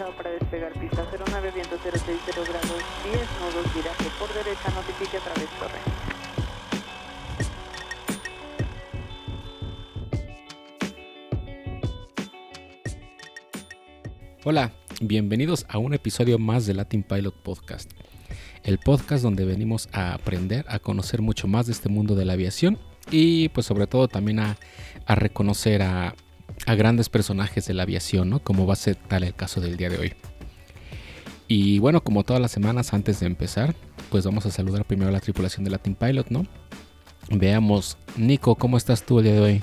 autorizado para despegar pista 09, viento 060 grados 10, nodos, viraje por derecha, notifique a través torre. Hola, bienvenidos a un episodio más de Latin Pilot Podcast, el podcast donde venimos a aprender, a conocer mucho más de este mundo de la aviación y pues sobre todo también a, a reconocer a, a, grandes personajes de la aviación, ¿no? Como va a ser tal el caso del día de hoy. Y bueno, como todas las semanas antes de empezar, pues vamos a saludar primero a la tripulación de Latin Pilot, ¿no? Veamos, Nico, ¿cómo estás tú el día de hoy?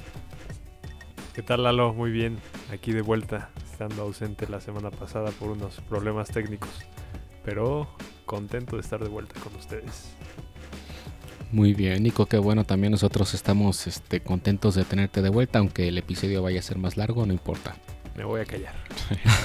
¿Qué tal Lalo? Muy bien, aquí de vuelta, estando ausente la semana pasada por unos problemas técnicos, pero contento de estar de vuelta con ustedes. Muy bien, Nico, qué bueno, también nosotros estamos este, contentos de tenerte de vuelta, aunque el episodio vaya a ser más largo, no importa. Me voy a callar.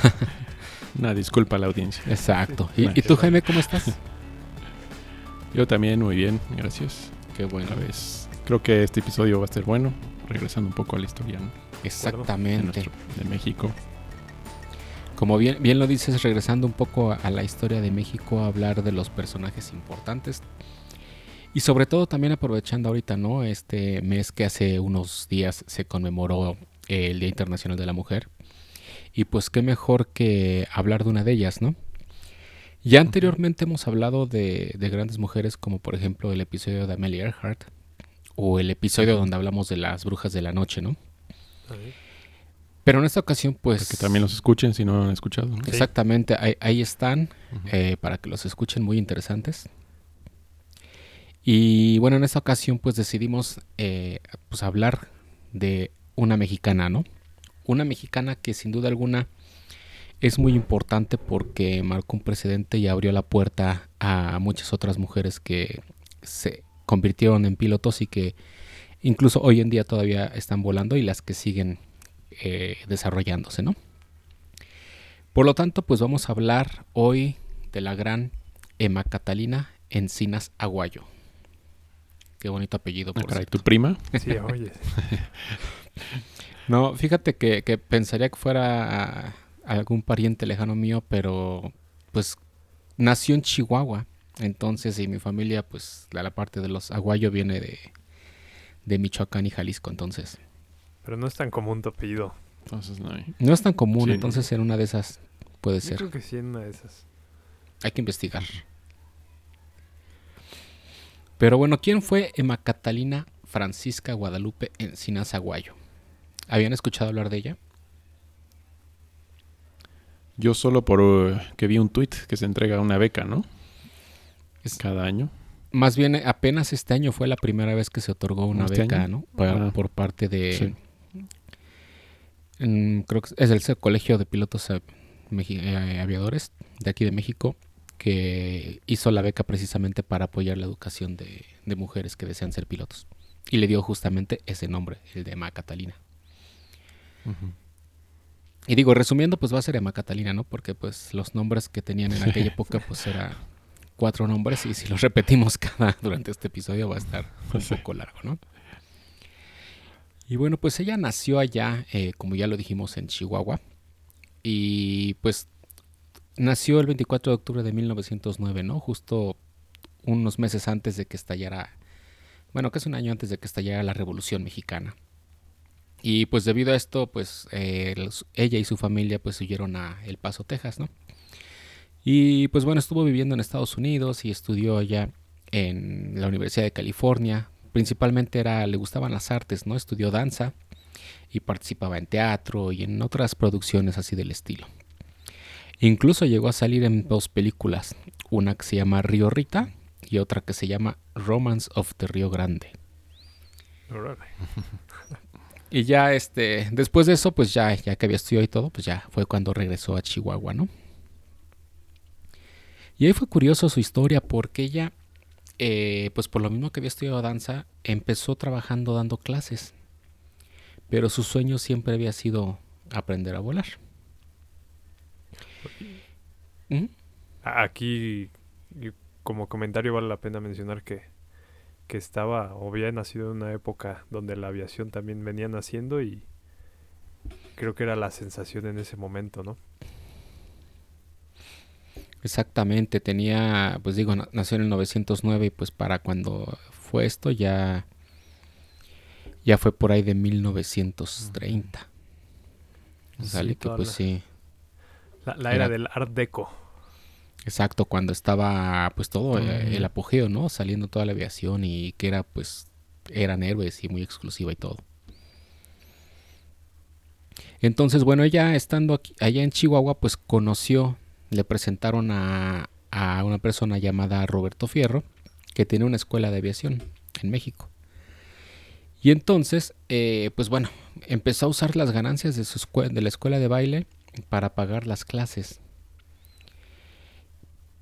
Una disculpa a la audiencia. Exacto. ¿Y, ¿y tú, Jaime, cómo estás? Yo también, muy bien, gracias. Qué bueno. Una vez. Creo que este episodio va a ser bueno, regresando un poco a la historia, ¿no? Exactamente. De, nuestro- de México. Como bien, bien lo dices, regresando un poco a, a la historia de México, a hablar de los personajes importantes. Y sobre todo también aprovechando ahorita, ¿no? Este mes que hace unos días se conmemoró el Día Internacional de la Mujer. Y pues qué mejor que hablar de una de ellas, ¿no? Ya anteriormente hemos hablado de, de grandes mujeres como por ejemplo el episodio de Amelia Earhart o el episodio donde hablamos de las brujas de la noche, ¿no? Pero en esta ocasión pues... Que también los escuchen si no lo han escuchado. ¿no? Exactamente, ahí, ahí están eh, para que los escuchen muy interesantes. Y bueno, en esta ocasión pues decidimos eh, pues hablar de una mexicana, ¿no? Una mexicana que sin duda alguna es muy importante porque marcó un precedente y abrió la puerta a muchas otras mujeres que se convirtieron en pilotos y que incluso hoy en día todavía están volando y las que siguen eh, desarrollándose, ¿no? Por lo tanto, pues vamos a hablar hoy de la gran Emma Catalina Encinas Aguayo. Qué bonito apellido, Ah, por caray, cierto. ¿tu prima? Sí, oye. No, fíjate que, que pensaría que fuera algún pariente lejano mío, pero pues nació en Chihuahua. Entonces, y mi familia, pues la, la parte de los Aguayo viene de, de Michoacán y Jalisco. Entonces, Pero no es tan común tu apellido. Entonces no hay. no es tan común. Sí. Entonces, en una de esas puede Yo ser. creo que sí en una de esas. Hay que investigar. Pero bueno, ¿quién fue Emma Catalina Francisca Guadalupe Encinas Aguayo? ¿Habían escuchado hablar de ella? Yo solo por uh, que vi un tweet que se entrega una beca, ¿no? Es- Cada año. Más bien, apenas este año fue la primera vez que se otorgó una ¿Este beca, año? ¿no? Para- Ah. por parte de... Sí. mm, creo que es el Colegio de Pilotos eh, Aviadores de aquí de México, que hizo la beca precisamente para apoyar la educación de, de mujeres que desean ser pilotos. Y le dio justamente ese nombre, el de Emma Catalina. Y digo, resumiendo, pues va a ser Emma Catalina, ¿no? Porque pues los nombres que tenían en aquella época pues era cuatro nombres y si los repetimos cada durante este episodio va a estar un Sí. poco largo, ¿no? Y bueno, pues ella nació allá, eh, como ya lo dijimos, en Chihuahua. Y pues nació el 24 de octubre de 1909, ¿no? Justo unos meses antes de que estallara, bueno, casi un año antes de que estallara la Revolución Mexicana. Y pues debido a esto, pues eh, ella y su familia pues huyeron a El Paso, Texas, ¿no? Y pues bueno, estuvo viviendo en Estados Unidos y estudió allá en la Universidad de California. Principalmente era, le gustaban las artes, ¿no? Estudió danza y participaba en teatro y en otras producciones así del estilo. Incluso llegó a salir en dos películas, una que se llama Río Rita y otra que se llama Romance of the Río Grande. Y ya este, después de eso, pues ya, ya que había estudiado y todo, pues ya fue cuando regresó a Chihuahua, ¿no? Y ahí fue curioso su historia porque ella, eh, pues por lo mismo que había estudiado danza, empezó trabajando dando clases. Pero su sueño siempre había sido aprender a volar. ¿Mm? Aquí, como comentario, vale la pena mencionar que, que estaba o había nacido en una época donde la aviación también venía naciendo y creo que era la sensación en ese momento, ¿no? Exactamente, tenía, pues digo, na- nació en el 909 y pues para cuando fue esto ya ya fue por ahí de 1930. Sí, Sale que pues la- sí, La, la Era- era del Art Deco. exacto, cuando estaba pues todo Mm. el apogeo, ¿no? Saliendo toda la aviación y que era pues eran héroes y muy exclusiva y todo. Entonces, bueno, ella estando aquí, allá en Chihuahua, pues conoció, le presentaron a, a una persona llamada Roberto Fierro, que tiene una escuela de aviación en México. Y entonces, eh, pues bueno, empezó a usar las ganancias de, su escue- de la escuela de baile para pagar las clases.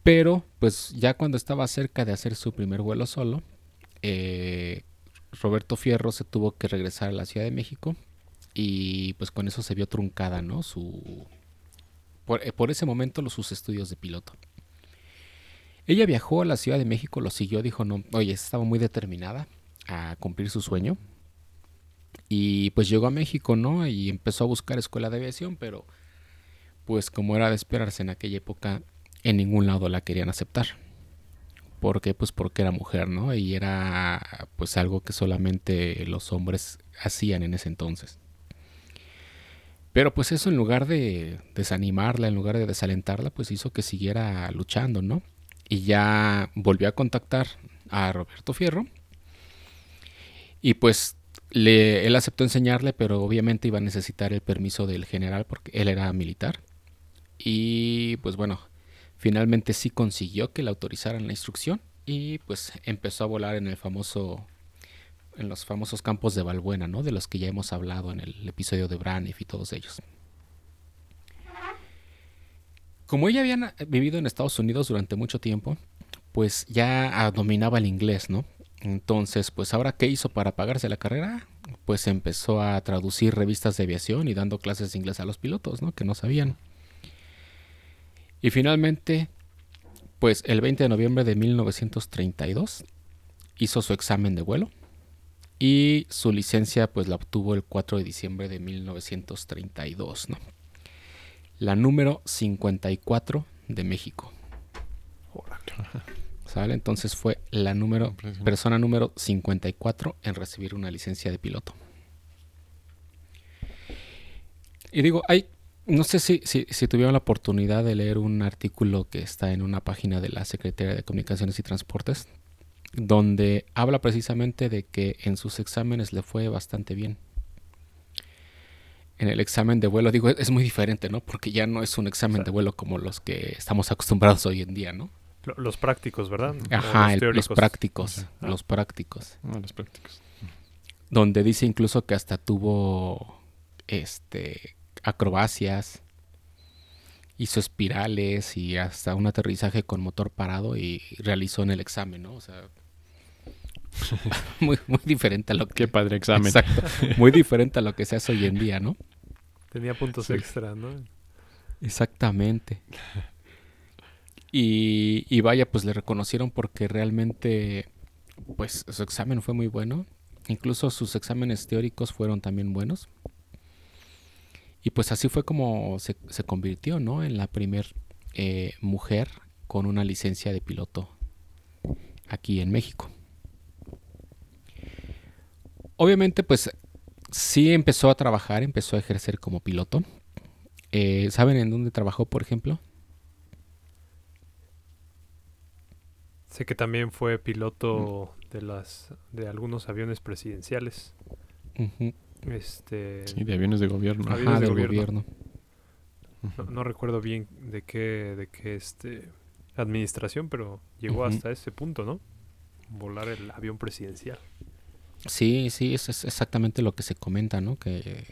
Pero, pues ya cuando estaba cerca de hacer su primer vuelo solo, eh, Roberto Fierro se tuvo que regresar a la Ciudad de México y pues con eso se vio truncada, ¿no? Su por, eh, por ese momento los, sus estudios de piloto. Ella viajó a la Ciudad de México, lo siguió, dijo, no, oye, estaba muy determinada a cumplir su sueño. Y pues llegó a México, ¿no? Y empezó a buscar escuela de aviación, pero pues como era de esperarse en aquella época, en ningún lado la querían aceptar. ¿Por qué? Pues porque era mujer, ¿no? Y era pues algo que solamente los hombres hacían en ese entonces. Pero pues eso en lugar de desanimarla, en lugar de desalentarla, pues hizo que siguiera luchando, ¿no? Y ya volvió a contactar a Roberto Fierro. Y pues le, él aceptó enseñarle, pero obviamente iba a necesitar el permiso del general porque él era militar. Y pues bueno, finalmente sí consiguió que le autorizaran la instrucción y pues empezó a volar en el famoso en los famosos campos de Valbuena, ¿no? De los que ya hemos hablado en el episodio de Braniff y todos ellos. Como ella había na- vivido en Estados Unidos durante mucho tiempo, pues ya ah, dominaba el inglés, ¿no? Entonces, pues ahora, ¿qué hizo para pagarse la carrera? Pues empezó a traducir revistas de aviación y dando clases de inglés a los pilotos, ¿no? Que no sabían. Y finalmente, pues el 20 de noviembre de 1932 hizo su examen de vuelo y su licencia pues la obtuvo el 4 de diciembre de 1932, ¿no? La número 54 de México. ¿Sale? Entonces fue la número persona número 54 en recibir una licencia de piloto. Y digo, hay, no sé si, si, si tuvieron la oportunidad de leer un artículo que está en una página de la Secretaría de Comunicaciones y Transportes, donde habla precisamente de que en sus exámenes le fue bastante bien. En el examen de vuelo, digo, es muy diferente, ¿no? Porque ya no es un examen O sea- de vuelo como los que estamos acostumbrados hoy en día, ¿no? Lo- Los prácticos, ¿verdad? Ajá, el- los prácticos, Ah. los prácticos. Uno de los prácticos. donde dice incluso que hasta tuvo este acrobacias, hizo espirales y hasta un aterrizaje con motor parado y realizó en el examen, ¿no? O sea, muy, muy diferente a lo que Qué padre examen. Exacto, muy diferente a lo que se hace hoy en día, ¿no? Tenía puntos Sí. extra, ¿no? Exactamente. Y, y vaya, pues le reconocieron porque realmente, pues su examen fue muy bueno. Incluso sus exámenes teóricos fueron también buenos. Y pues así fue como se, se convirtió, ¿no? En la primer eh, mujer con una licencia de piloto aquí en México. Obviamente, pues sí empezó a trabajar, empezó a ejercer como piloto. Eh, ¿Saben en dónde trabajó, por ejemplo? Sé que también fue piloto de las de algunos aviones presidenciales. Este, Sí, de aviones de gobierno. Aviones Ajá, de del gobierno. gobierno. no, no recuerdo bien de qué de qué este administración, pero llegó hasta ese punto, ¿no? Volar el avión presidencial. Sí, sí, eso es exactamente lo que se comenta, ¿no? Que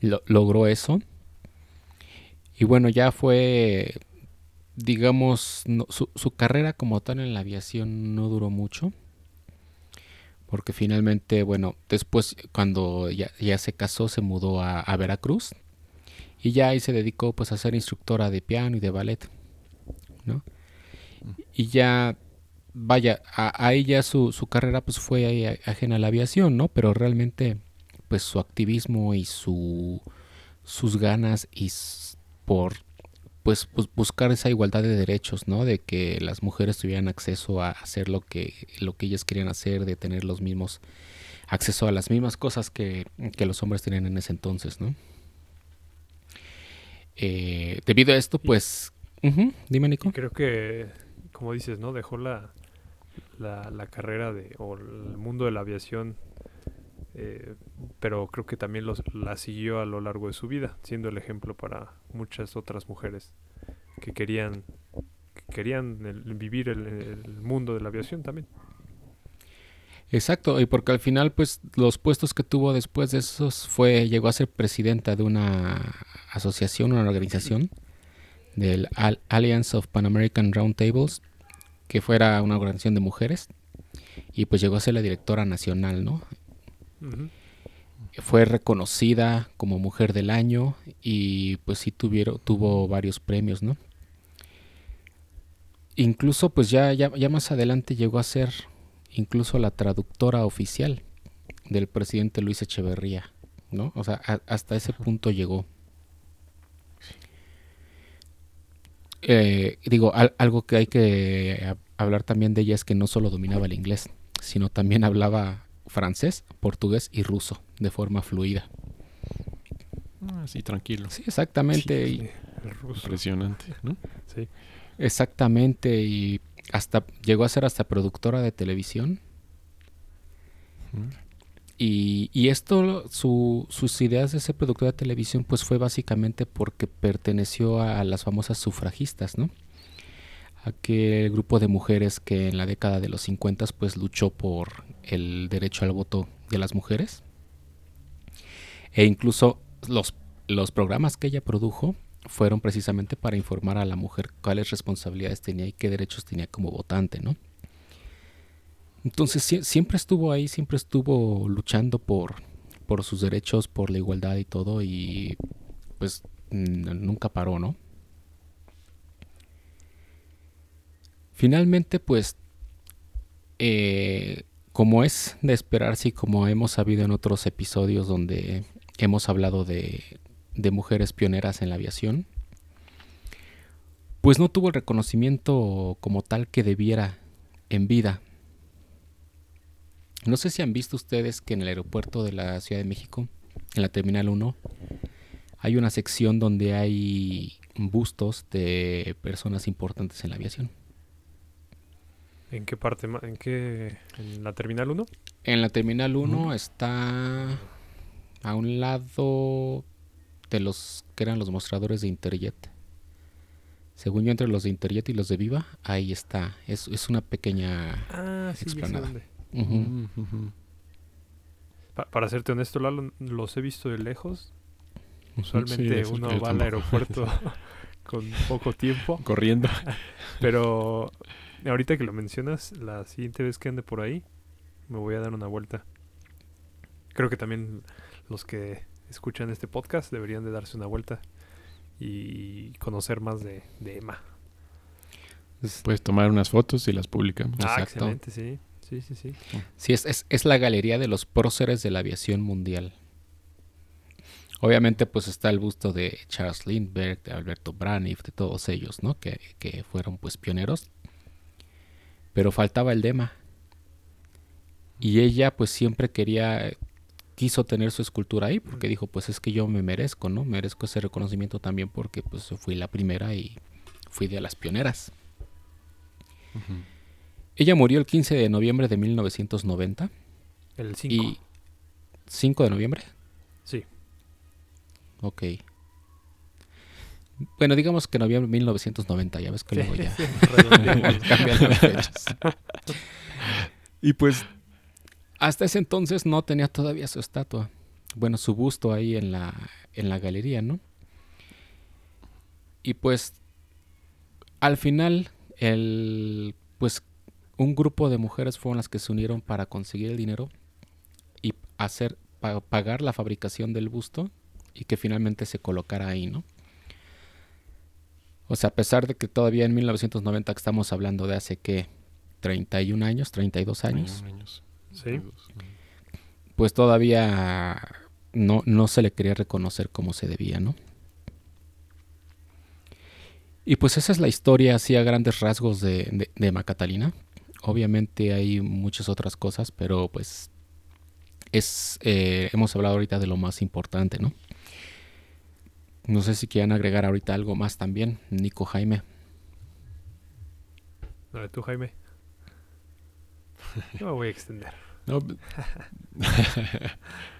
lo- logró eso. Y bueno, ya fue, digamos, no- su, su carrera como tal en la aviación no duró mucho. Porque finalmente, bueno, después cuando ya, ya se casó se mudó a, a Veracruz. Y ya ahí se dedicó pues a ser instructora de piano y de ballet. ¿no? Y ya vaya, a, a ella su, su carrera pues fue ahí ajena a la aviación, ¿no? Pero realmente pues su activismo y su sus ganas y por pues, pues, buscar esa igualdad de derechos, ¿no? De que las mujeres tuvieran acceso a hacer lo que, lo que ellas querían hacer, de tener los mismos acceso a las mismas cosas que, que los hombres tenían en ese entonces, ¿no? Eh, debido a esto, pues, dime Nico. Creo que, como dices, ¿no? Dejó la, la, la carrera de, o el mundo de la aviación, eh, pero creo que también los, la siguió a lo largo de su vida, siendo el ejemplo para muchas otras mujeres que querían, que querían el- vivir el, el mundo de la aviación también. Exacto, y porque al final, pues, los puestos que tuvo después de esos fue, llegó a ser presidenta de una asociación, una organización, del Al- Alliance of Pan American Round Tables, que fuera una organización de mujeres, y pues llegó a ser la directora nacional, ¿no? Fue reconocida como mujer del año y pues sí tuvieron, tuvo varios premios, ¿no? Incluso pues ya, ya, ya más adelante llegó a ser incluso la traductora oficial del presidente Luis Echeverría, ¿no? O sea, a- hasta ese punto llegó. Eh, digo, al- algo que hay que eh, hablar también de ella es que no solo dominaba el inglés, sino también hablaba francés, portugués y ruso de forma fluida. Ah, sí, tranquilo. Sí, exactamente. y- Sí, el ruso. Impresionante, ¿no? Sí. exactamente. Y hasta llegó a ser hasta productora de televisión. Y, y esto, su- sus ideas de ser productora de televisión, pues fue básicamente porque perteneció a, las famosas sufragistas, ¿no? Aquel grupo de mujeres que en la década de los 50 pues luchó por el derecho al voto de las mujeres. E incluso los, los programas que ella produjo fueron precisamente para informar a la mujer cuáles responsabilidades tenía y qué derechos tenía como votante, ¿no? Entonces sie- siempre estuvo ahí, siempre estuvo luchando por, por sus derechos, por la igualdad y todo, y pues nunca paró, ¿no? Finalmente, pues, eh, como es de esperarse y como hemos sabido en otros episodios donde hemos hablado de, de mujeres pioneras en la aviación, pues no tuvo el reconocimiento como tal que debiera en vida. No sé si han visto ustedes que en el aeropuerto de la Ciudad de México, en la Terminal 1, hay una sección donde hay bustos de personas importantes en la aviación. ¿En qué parte? ¿En qué? ¿En la Terminal 1? En la Terminal 1 Ujú. está a un lado de los que eran los mostradores de Interjet. Según yo, entre los de Interjet y los de Viva, ahí está. Es, es una pequeña... Ah, sí, Explanada. Mm, ujú. Pa- para serte honesto, Lalo, los he visto de lejos. Usualmente sí, uno va al aeropuerto con poco tiempo. Corriendo. Pero ahorita que lo mencionas, la siguiente vez que ande por ahí, me voy a dar una vuelta. Creo que también los que escuchan este podcast deberían de darse una vuelta y conocer más de, de Emma. Puedes tomar unas fotos y las publicamos. Ah, Exacto. excelente, sí. Sí, sí, sí. Sí, es, es, es la galería de los próceres de la aviación mundial. Obviamente, pues está el busto de Charles Lindbergh, de Alberto Braniff, de todos ellos, ¿no? Que, que fueron pues pioneros. Pero faltaba el Dema. Y ella pues siempre quería, quiso tener su escultura ahí, porque dijo, pues es que yo me merezco, ¿no? Merezco ese reconocimiento también porque pues fui la primera y fui de las pioneras. Ella murió el 15 de noviembre de 1990. El 5. ¿Y 5 de noviembre? Sí. Ok. Bueno, digamos que noviembre de 1990, ya ves que luego ya cambian las fechas. Y pues hasta ese entonces no tenía todavía su estatua. Bueno, su busto ahí en la, en la galería, ¿no? Y pues al final, el, pues un grupo de mujeres fueron las que se unieron para conseguir el dinero y hacer pa- pagar la fabricación del busto y que finalmente se colocara ahí, ¿no? O sea, a pesar de que todavía en 1990 que estamos hablando de hace que 31 años, 32 años, años. Sí. pues todavía no, no se le quería reconocer como se debía, ¿no? Y pues esa es la historia así a grandes rasgos de, de, de Emma Catalina. Obviamente hay muchas otras cosas, pero pues es eh, hemos hablado ahorita de lo más importante, ¿no? No sé si quieren agregar ahorita algo más también, Nico Jaime. Dale tú, Jaime. Yo me voy a extender. No,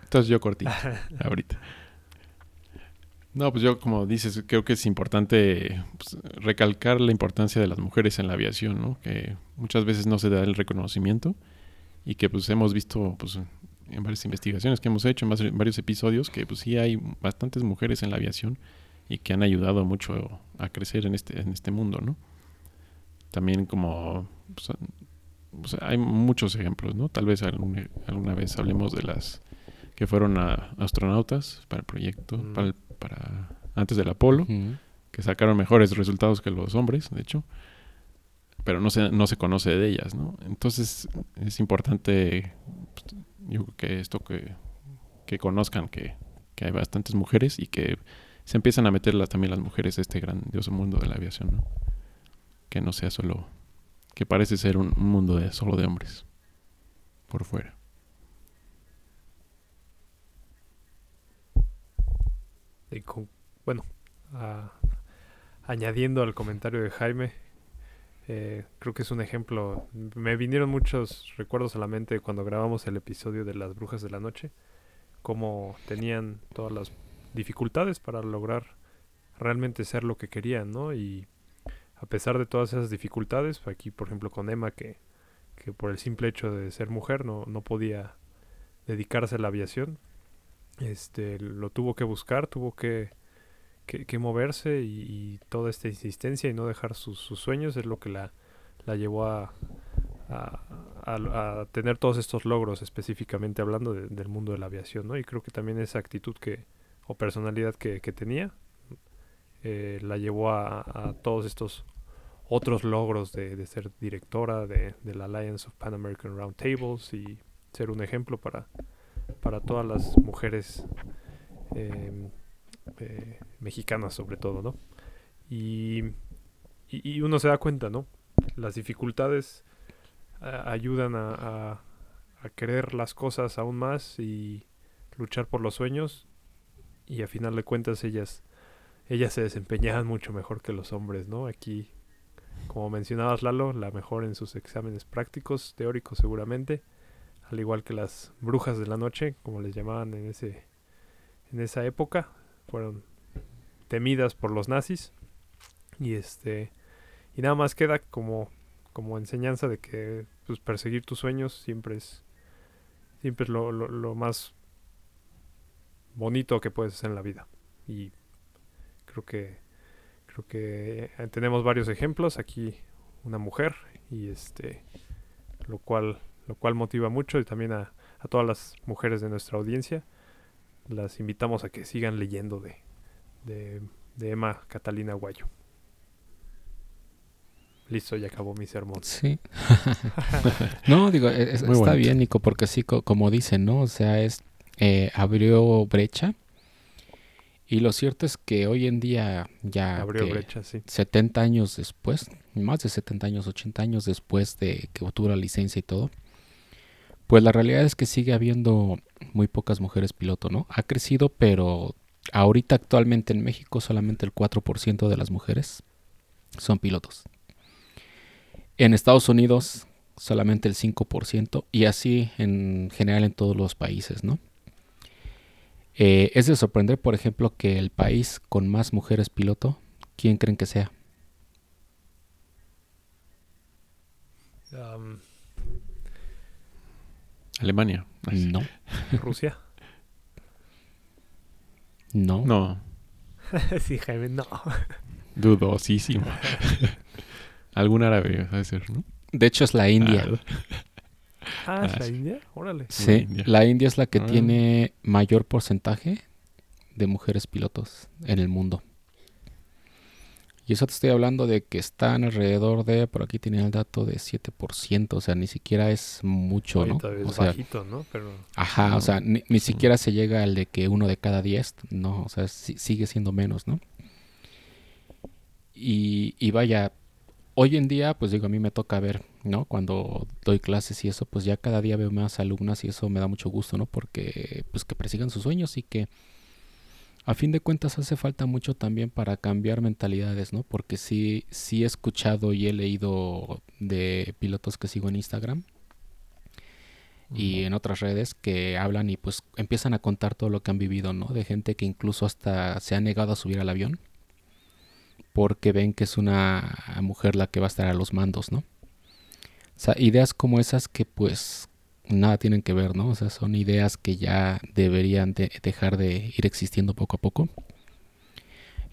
Entonces yo cortito ahorita. No, pues yo como dices, creo que es importante pues, recalcar la importancia de las mujeres en la aviación, ¿no? Que muchas veces no se da el reconocimiento y que pues hemos visto pues en varias investigaciones que hemos hecho, en, varios episodios, que pues sí hay bastantes mujeres en la aviación y que han ayudado mucho a crecer en este, en este mundo, ¿no? También como pues, pues, hay muchos ejemplos, ¿no? Tal vez algún- alguna vez hablemos de las que fueron a- astronautas para el proyecto, Mm. para, el- para- antes del Apolo, que sacaron mejores resultados que los hombres, de hecho, pero no se, no se conoce de ellas, ¿no? Entonces es importante, pues, yo creo que esto que, que conozcan que, que hay bastantes mujeres y que se empiezan a meter las- también las mujeres a este grandioso mundo de la aviación, ¿no? Que no sea solo, que parece ser un, un mundo de solo de hombres, por fuera. Bueno, a- añadiendo al comentario de Jaime, eh, creo que es un ejemplo. Me vinieron muchos recuerdos a la mente cuando grabamos el episodio de las brujas de la noche, cómo tenían todas las dificultades para lograr realmente ser lo que querían, ¿no? Y a pesar de todas esas dificultades, aquí por ejemplo con Emma, que, que por el simple hecho de ser mujer no, no podía dedicarse a la aviación, este, lo tuvo que buscar, tuvo que, que, moverse y, toda esta insistencia y no dejar sus, sueños es lo que la, llevó a, tener todos estos logros específicamente hablando de- del mundo de la aviación, ¿no? Y creo que también esa actitud que, o personalidad que, tenía eh, la llevó a, todos estos otros logros de, ser directora de, la Alliance of Pan American Round Tables y ser un ejemplo para, para todas las mujeres eh, eh, mexicanas sobre todo, ¿no? Y, y, uno se da cuenta, ¿no? Las dificultades ayudan a, a, a querer las cosas aún más y luchar por los sueños y a final de cuentas ellas ellas se desempeñaban mucho mejor que los hombres, ¿no? Aquí, como mencionabas Lalo, la mejor en sus exámenes prácticos, teóricos seguramente, al igual que las brujas de la noche, como les llamaban en ese en esa época, fueron temidas por los nazis. Y este y nada más queda como como enseñanza de que pues perseguir tus sueños siempre es siempre es lo, lo, lo más bonito que puedes hacer en la vida. Y creo que creo que eh, tenemos varios ejemplos. Aquí una mujer y este lo cual lo cual motiva mucho y también a, a todas las mujeres de nuestra audiencia las invitamos a que sigan leyendo de, de, de Emma Catalina Guayo. Listo, ya acabó mi sermón. Sí. no, digo, es- Muy está bonito. bien, Nico, porque sí, co- como dicen, ¿no? O sea, es eh, abrió brecha. Y lo cierto es que hoy en día, ya Abrió que brecha, sí. 70 años después, más de 70 años, 80 años después de que obtuvo la licencia y todo, pues la realidad es que sigue habiendo muy pocas mujeres piloto, ¿no? Ha crecido, pero ahorita actualmente en México solamente el 4% de las mujeres son pilotos. En Estados Unidos solamente el 5% y así en general en todos los países, ¿no? Eh, es de sorprender, por ejemplo, que el país con más mujeres piloto, ¿quién creen que sea? Am, Alemania. No, Rusia. no, No, sí, Jaime, no. dudosísimo. Algún árabe, debe ser, ¿no? De hecho es la India. Ah, ¿es Ah, la sí. India? Órale. sí, India. la India es la que Ah. tiene mayor porcentaje de mujeres pilotos en el mundo. Y eso te estoy hablando de que están alrededor de, por aquí tiene el dato de 7%, o sea, ni siquiera es mucho, Oye, ¿no? es O sea, bajito, ¿no? Pero Ajá, No. o sea, ni, ni siquiera se llega al de que uno de cada diez, no, o sea, si- sigue siendo menos, ¿no? y, y vaya, hoy en día, pues digo, a mí me toca ver, ¿no? Cuando doy clases y eso, pues ya cada día veo más alumnas y eso me da mucho gusto, ¿no? Porque, pues que persigan sus sueños y que a fin de cuentas hace falta mucho también para cambiar mentalidades, ¿no? Porque sí, sí he escuchado y he leído de pilotos que sigo en Instagram y en otras redes que hablan y pues empiezan a contar todo lo que han vivido, ¿no? De gente que incluso hasta se ha negado a subir al avión porque ven que es una mujer la que va a estar a los mandos, ¿no? O sea, ideas como esas que pues nada tienen que ver, ¿no? O sea, son ideas que ya deberían de dejar de ir existiendo poco a poco.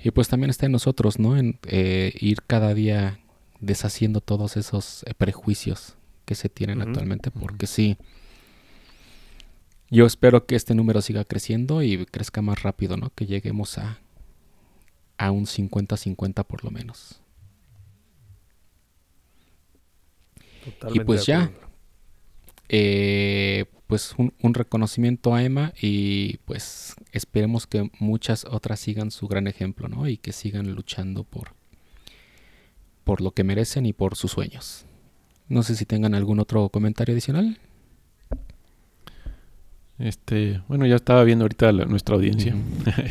Y pues también está en nosotros, ¿no? En eh, ir cada día deshaciendo todos esos eh, prejuicios que se tienen actualmente, porque sí, yo espero que este número siga creciendo y crezca más rápido, ¿no? Que lleguemos a, a un 50-50 por lo menos. y pues ya, eh, pues un, reconocimiento a Emma y pues esperemos que muchas otras sigan su gran ejemplo, ¿no? Y que sigan luchando por, por lo que merecen y por sus sueños. No sé si tengan algún otro comentario adicional. Este, bueno, ya estaba viendo ahorita nuestra audiencia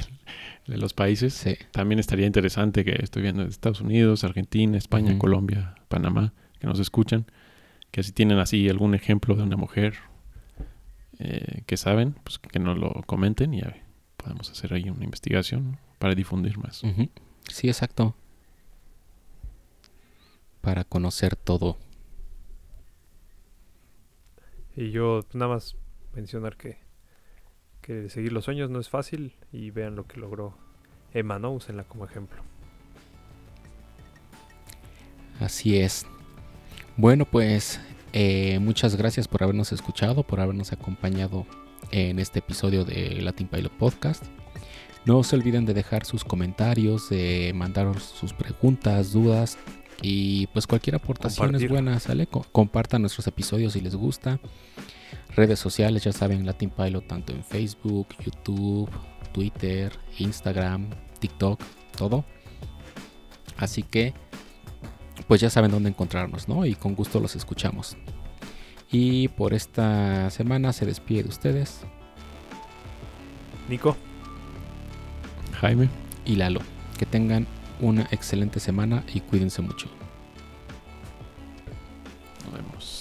de los países. También estaría interesante que estoy viendo Estados Unidos, Argentina, España, Colombia, Panamá, que nos escuchan que si tienen así algún ejemplo de una mujer eh, que saben, pues que nos lo comenten y podemos hacer ahí una investigación para difundir más. Sí, exacto. Para conocer todo. Y yo nada más mencionar que, que seguir los sueños no es fácil y vean lo que logró Emma, ¿no? Úsenla como ejemplo. Así es. Bueno, pues eh, muchas gracias por habernos escuchado, por habernos acompañado en este episodio de Latin Pilot Podcast. No se olviden de dejar sus comentarios, de mandar sus preguntas, dudas y pues cualquier aportación es buena, ¿sale? compartan nuestros episodios si les gusta. Redes sociales, ya saben, Latin Pilot tanto en Facebook, YouTube, Twitter, Instagram, TikTok, todo. Así que pues ya saben dónde encontrarnos, ¿no? Y con gusto los escuchamos. Y por esta semana se despide de ustedes. Nico. Jaime. Y Lalo. Que tengan una excelente semana y cuídense mucho. Nos vemos.